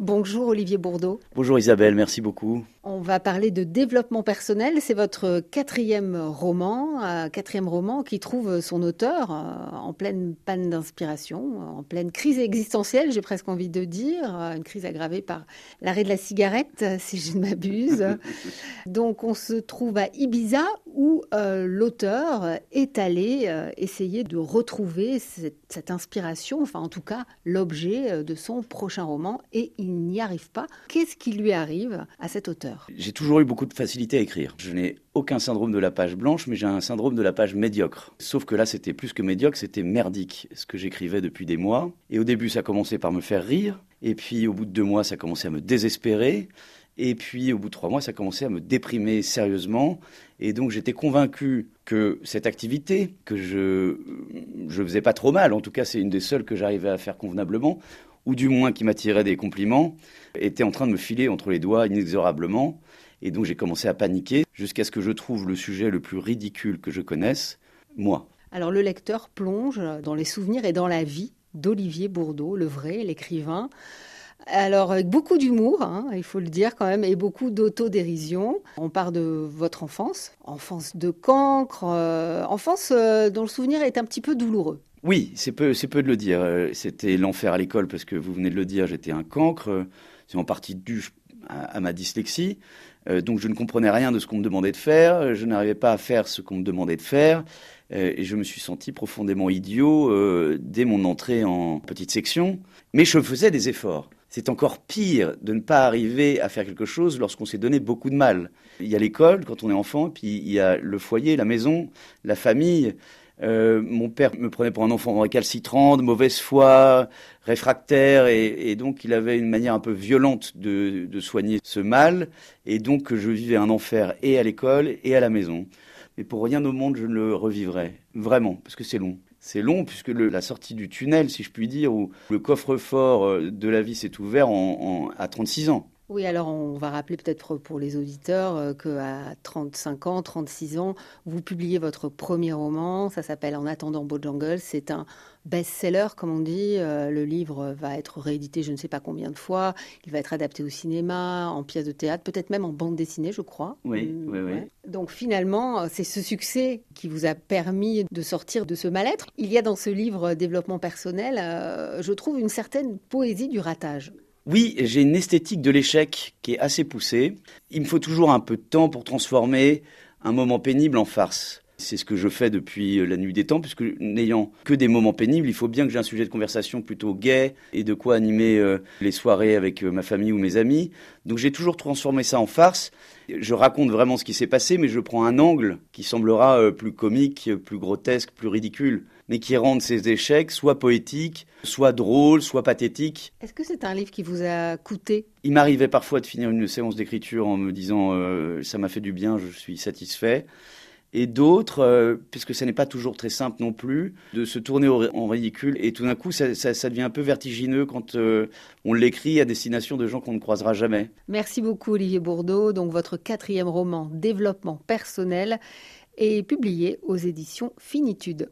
Bonjour Olivier Bourdeau. Bonjour Isabelle, merci beaucoup. On va parler de développement personnel. C'est votre quatrième roman, euh, quatrième roman qui trouve son auteur euh, en pleine panne d'inspiration, en pleine crise existentielle, j'ai presque envie de dire, euh, une crise aggravée par l'arrêt de la cigarette, si je ne m'abuse. Donc on se trouve à Ibiza où l'auteur est allé essayer de retrouver cette, cette, inspiration, enfin en tout cas l'objet de son prochain roman, et il n'y arrive pas. Qu'est-ce qui lui arrive à cet auteur? J'ai toujours eu beaucoup de facilité à écrire. Je n'ai aucun syndrome de la page blanche, mais j'ai un syndrome de la page médiocre. Sauf que là, c'était plus que médiocre, c'était merdique, ce que j'écrivais depuis des mois. Et au début, ça commençait par me faire rire. Et puis, au bout de deux mois, ça commençait à me désespérer. Et puis, au bout de trois mois, ça commençait à me déprimer sérieusement. Et donc, j'étais convaincu que cette activité, que je je faisais pas trop mal, en tout cas, c'est une des seules que j'arrivais à faire convenablement, ou du moins qui m'attirait des compliments, était en train de me filer entre les doigts inexorablement. Et donc, j'ai commencé à paniquer jusqu'à ce que je trouve le sujet le plus ridicule que je connaisse, moi. Alors, le lecteur plonge dans les souvenirs et dans la vie d'Olivier Bourdeau, le vrai, l'écrivain. Alors, beaucoup d'humour, hein, il faut le dire quand même, et beaucoup d'autodérision. On part de votre enfance, enfance de cancre, euh, enfance euh, dont le souvenir est un petit peu douloureux. Oui, c'est peu, c'est peu de le dire. Euh, c'était l'enfer à l'école parce que vous venez de le dire, j'étais un cancre. C'est en partie dû à, ma dyslexie. donc je ne comprenais rien de ce qu'on me demandait de faire. Je n'arrivais pas à faire ce qu'on me demandait de faire. et je me suis senti profondément idiot dès mon entrée en petite section. Mais je faisais des efforts. C'est encore pire de ne pas arriver à faire quelque chose lorsqu'on s'est donné beaucoup de mal. Il y a l'école quand on est enfant, puis il y a le foyer, la maison, la famille. Euh, mon père me prenait pour un enfant récalcitrant, de mauvaise foi, réfractaire, et, donc il avait une manière un peu violente de, de, soigner ce mal, et donc je vivais un enfer et à l'école et à la maison. Mais pour rien au monde je ne le revivrai, vraiment, parce que c'est long. C'est long puisque la sortie du tunnel, si je puis dire, où le coffre-fort euh, de la vie s'est ouvert à 36 ans. Oui, alors on va rappeler peut-être pour les auditeurs euh, qu'à 35 ans, 36 ans, vous publiez votre premier roman. Ça s'appelle En attendant Jungle. C'est un best-seller, comme on dit. Euh, le livre va être réédité je ne sais pas combien de fois. Il va être adapté au cinéma, en pièce de théâtre, peut-être même en bande dessinée, je crois. Oui, mmh, oui, oui. Donc finalement, c'est ce succès qui vous a permis de sortir de ce mal-être. Il y a dans ce livre Développement personnel, euh, je trouve une certaine poésie du ratage. Oui, j'ai une esthétique de l'échec qui est assez poussée. Il me faut toujours un peu de temps pour transformer un moment pénible en farce. C'est ce que je fais depuis la nuit des temps, puisque n'ayant que des moments pénibles, il faut bien que j'ai un sujet de conversation plutôt gai et de quoi animer euh, les soirées avec euh, ma famille ou mes amis. Donc j'ai toujours transformé ça en farce. Je raconte vraiment ce qui s'est passé, mais je prends un angle qui semblera euh, plus comique, plus grotesque, plus ridicule mais qui rendent ces échecs soit poétiques, soit drôles, soit pathétiques. Est-ce que c'est un livre qui vous a coûté? Il m'arrivait parfois de finir une séance d'écriture en me disant euh, ça m'a fait du bien, je suis satisfait et d'autres, euh, puisque ce n'est pas toujours très simple non plus, de se tourner en ridicule. Et tout d'un coup, ça, devient un peu vertigineux quand euh, on l'écrit à destination de gens qu'on ne croisera jamais. Merci beaucoup, Olivier Bourdeau. Donc, votre quatrième roman, Développement personnel, est publié aux éditions Finitude.